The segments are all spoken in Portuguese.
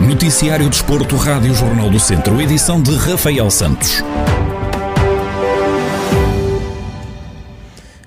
Noticiário Desporto, Rádio Jornal do Centro, edição de Rafael Santos.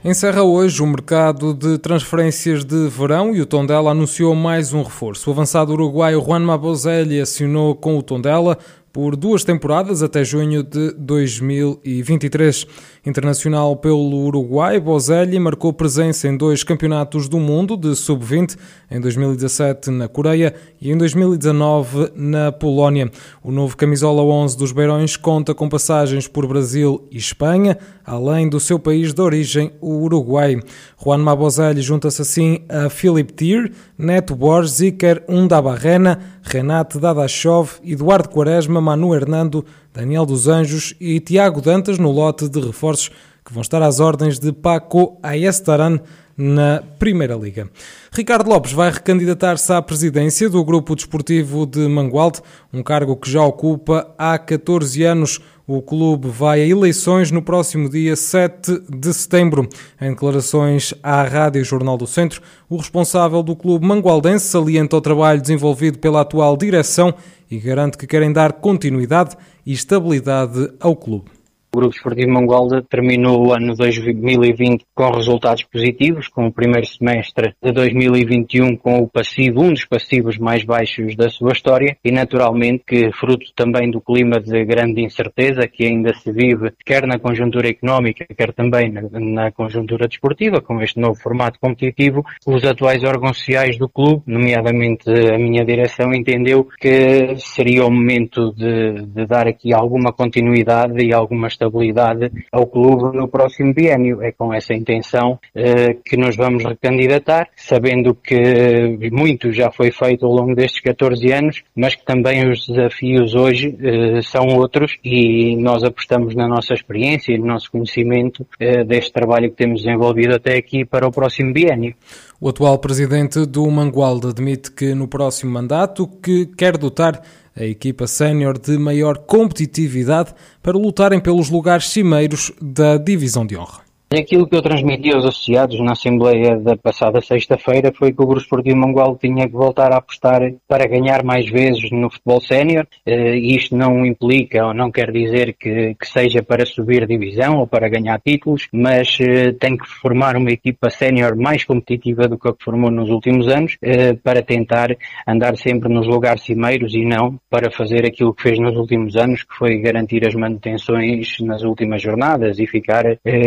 Encerra hoje o mercado de transferências de verão e o Tondela anunciou mais um reforço. O avançado uruguaio Juan Mabozelli assinou com o Tondela por duas temporadas até junho de 2023. Internacional pelo Uruguai, Bozelli marcou presença em dois campeonatos do mundo de sub-20, em 2017 na Coreia e em 2019 na Polónia. O novo camisola 11 dos Beirões conta com passagens por Brasil e Espanha, além do seu país de origem, o Uruguai. Juan Mabozelli junta-se assim a Philip Tier, Neto Borges, Iker Undabarrena, Renate Dadashov, Eduardo Quaresma, Manu Hernando, Daniel dos Anjos e Tiago Dantas no lote de reforços que vão estar às ordens de Paco Ayestaran na Primeira Liga. Ricardo Lopes vai recandidatar-se à presidência do Grupo Desportivo de Mangualde, um cargo que já ocupa há 14 anos. O clube vai a eleições no próximo dia 7 de setembro. Em declarações à Rádio Jornal do Centro, o responsável do clube mangualdense salienta o trabalho desenvolvido pela atual direção e garante que querem dar continuidade e estabilidade ao clube. O Grupo Esportivo Mangualda terminou o ano 2020 com resultados positivos, com o primeiro semestre de 2021 com o passivo, um dos passivos mais baixos da sua história e naturalmente que fruto também do clima de grande incerteza que ainda se vive, quer na conjuntura económica, quer também na, na conjuntura desportiva, com este novo formato competitivo, os atuais órgãos sociais do clube, nomeadamente a minha direção, entendeu que seria o momento de, de dar aqui alguma continuidade e alguma estabilidade ao clube no próximo biênio. É com essa intenção eh, que nos vamos recandidatar, sabendo que muito já foi feito ao longo destes 14 anos, mas que também os desafios hoje eh, são outros e nós apostamos na nossa experiência e no nosso conhecimento eh, deste trabalho que temos desenvolvido até aqui para o próximo biênio. O atual presidente do Mangualde admite que no próximo mandato que quer dotar a equipa sénior de maior competitividade para lutarem pelos lugares cimeiros da divisão de honra. Aquilo que eu transmiti aos associados na Assembleia da passada sexta-feira foi que o Grupo Esportivo Mangual tinha que voltar a apostar para ganhar mais vezes no futebol sénior. Uh, isto não implica ou não quer dizer que, que, seja para subir divisão ou para ganhar títulos, mas uh, tem que formar uma equipa sénior mais competitiva do que a que formou nos últimos anos uh, para tentar andar sempre nos lugares cimeiros e não para fazer aquilo que fez nos últimos anos, que foi garantir as manutenções nas últimas jornadas e ficar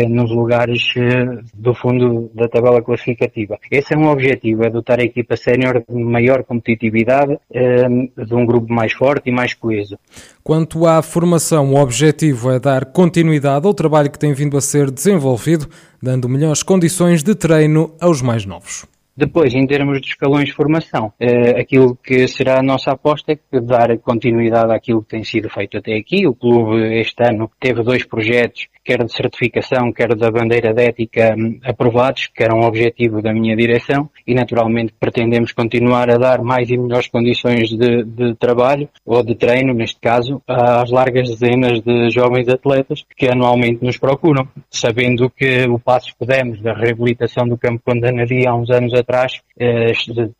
nos lugares lugares eh, do fundo da tabela classificativa. Esse é um objetivo, é dotar a equipa sénior de maior competitividade, eh, de um grupo mais forte e mais coeso. Quanto à formação, o objetivo é dar continuidade ao trabalho que tem vindo a ser desenvolvido, dando melhores condições de treino aos mais novos. Depois, em termos de escalões de formação, eh, aquilo que será a nossa aposta é que dar continuidade àquilo que tem sido feito até aqui. O clube este ano teve dois projetos quer de certificação, quer da bandeira de ética hum, aprovados, que era um objetivo da minha direção, e naturalmente pretendemos continuar a dar mais e melhores condições de, de trabalho, ou de treino, neste caso, às largas dezenas de jovens atletas que anualmente nos procuram, sabendo que o passo que demos da reabilitação do campo Condanaria há uns anos atrás eh,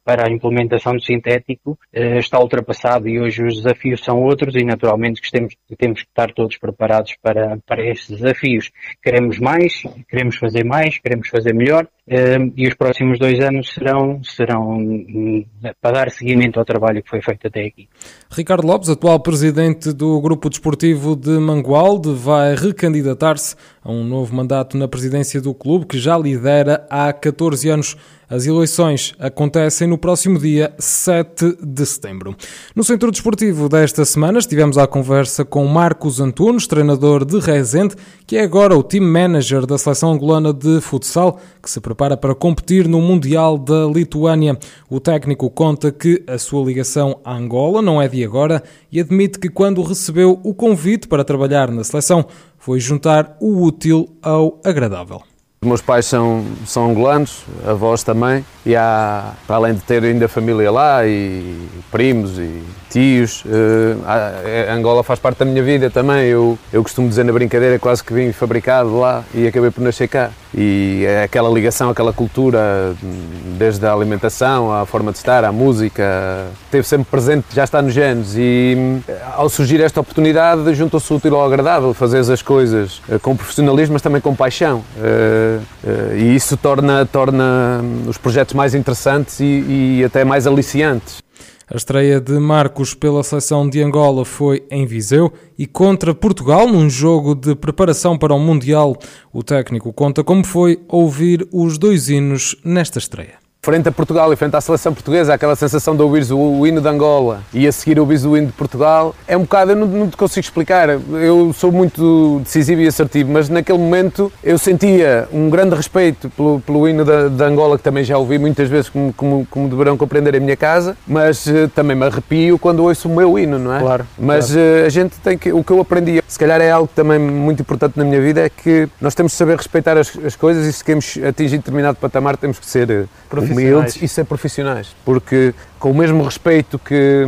para a implementação do sintético eh, está ultrapassado e hoje os desafios são outros e naturalmente que temos, temos que estar todos preparados para, para esses desafios. Queremos mais, queremos fazer mais, queremos fazer melhor e os próximos dois anos serão, serão hum, para dar seguimento ao trabalho que foi feito até aqui. Ricardo Lopes, atual presidente do Grupo Desportivo de Mangualde, vai recandidatar-se a um novo mandato na presidência do clube que já lidera há 14 anos. As eleições acontecem no próximo dia 7 de setembro. No Centro Desportivo desta semana estivemos à conversa com Marcos Antunes, treinador de Rezende, que é agora o team manager da seleção angolana de futsal, que se prepara para competir no Mundial da Lituânia. O técnico conta que a sua ligação à Angola não é de agora e admite que quando recebeu o convite para trabalhar na seleção, foi juntar o útil ao agradável. Os meus pais são, são angolanos, avós também, e há, para além de ter ainda família lá, e primos e tios, uh, Angola faz parte da minha vida também. Eu, eu costumo dizer na brincadeira quase que vim fabricado lá e acabei por nascer cá. E é aquela ligação, aquela cultura, desde a alimentação, à forma de estar, à música, esteve sempre presente, já está nos genes. E ao surgir esta oportunidade, juntou-se útil ao agradável, fazer as coisas eh, com profissionalismo, mas também com paixão. Uh, e isso torna, torna os projetos mais interessantes e, e até mais aliciantes. A estreia de Marcos pela seleção de Angola foi em Viseu e contra Portugal, num jogo de preparação para o Mundial. O técnico conta como foi ouvir os dois hinos nesta estreia frente a Portugal e frente à seleção portuguesa, aquela sensação de ouvir o, hino de Angola e a seguir ouvir o hino de Portugal, é um bocado, eu não, não te consigo explicar. Eu sou muito decisivo e assertivo, mas naquele momento eu sentia um grande respeito pelo, pelo hino de, de Angola, que também já ouvi muitas vezes, como, como, como deverão compreender em minha casa, mas uh, também me arrepio quando ouço o meu hino, não é? Claro. Mas claro. Uh, a gente tem que, o que eu aprendi, se calhar é algo também muito importante na minha vida, é que nós temos de saber respeitar as, as coisas e se queremos atingir determinado patamar temos que ser uh, humildes e ser profissionais, porque com o mesmo respeito que,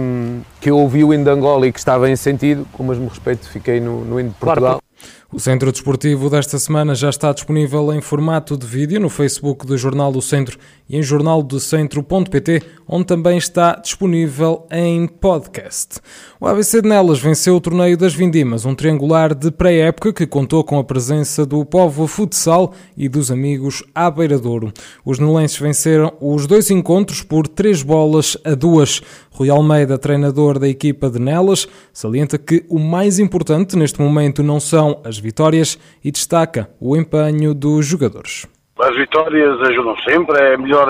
que eu ouvi o hino de Angola e que estava em sentido, com o mesmo respeito fiquei no, no hino de Portugal. Claro, o Centro Desportivo desta semana já está disponível em formato de vídeo no Facebook do Jornal do Centro e em jornaldocentro.pt, onde também está disponível em podcast. O ABC de Nelas venceu o Torneio das Vindimas, um triangular de pré-época que contou com a presença do Povo Futsal e dos amigos à Beira Douro. Os nelenses venceram os dois encontros por três bolas a duas. Rui Almeida, treinador da equipa de Nelas, salienta que o mais importante neste momento não são as vitórias e destaca o empenho dos jogadores. As vitórias ajudam sempre, é melhor,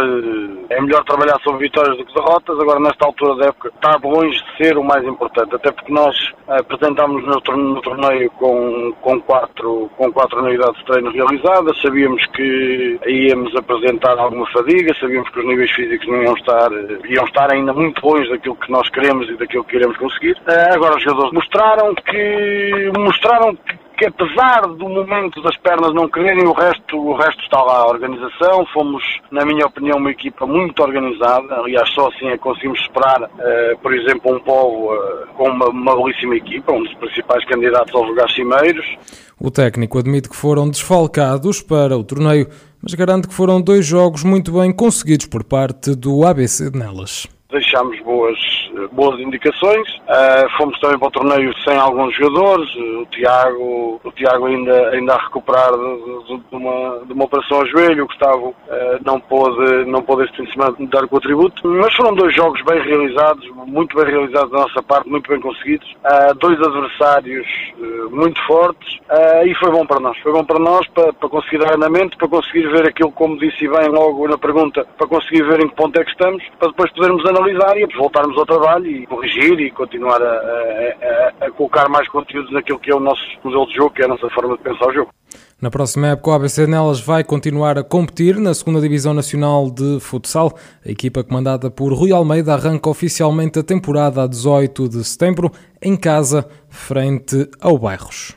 é melhor trabalhar sobre vitórias do que derrotas. Agora, nesta altura da época, está longe de ser o mais importante, até porque nós apresentámos no torneio com, com, quatro, com quatro unidades de treino realizadas, sabíamos que íamos apresentar alguma fadiga, sabíamos que os níveis físicos não iam estar, iam estar ainda muito longe daquilo que nós queremos e daquilo que queremos conseguir. Agora, os jogadores mostraram que, mostraram que que apesar do momento das pernas não quererem, o resto, o resto está lá. A organização, fomos, na minha opinião, uma equipa muito organizada. Aliás, só assim é conseguimos superar, uh, por exemplo, um povo uh, com uma, uma belíssima equipa, um dos principais candidatos aos lugares cimeiros. O técnico admite que foram desfalcados para o torneio, mas garante que foram dois jogos muito bem conseguidos por parte do ABC de Nelas deixámos boas, boas indicações. Uh, fomos também para o torneio sem alguns jogadores. O Tiago, o Tiago ainda, ainda a recuperar de, de, de, uma, de uma operação ao joelho. O Gustavo uh, não pôde, não pôde este fim de semana dar contributo. Mas foram dois jogos bem realizados, muito bem realizados da nossa parte, muito bem conseguidos. Uh, dois adversários muito fortes e foi bom para nós. Foi bom para nós para, para conseguir dar andamento, para conseguir ver aquilo, como disse bem logo na pergunta, para conseguir ver em que ponto é que estamos, para depois podermos analisar e voltarmos ao trabalho e corrigir e continuar a, a, a, colocar mais conteúdos naquilo que é o nosso modelo de jogo, que é a nossa forma de pensar o jogo. Na próxima época, o ABC Nelas vai continuar a competir na 2 Divisão Nacional de Futsal. A equipa comandada por Rui Almeida arranca oficialmente a temporada a 18 de setembro, em casa, frente ao Bairros.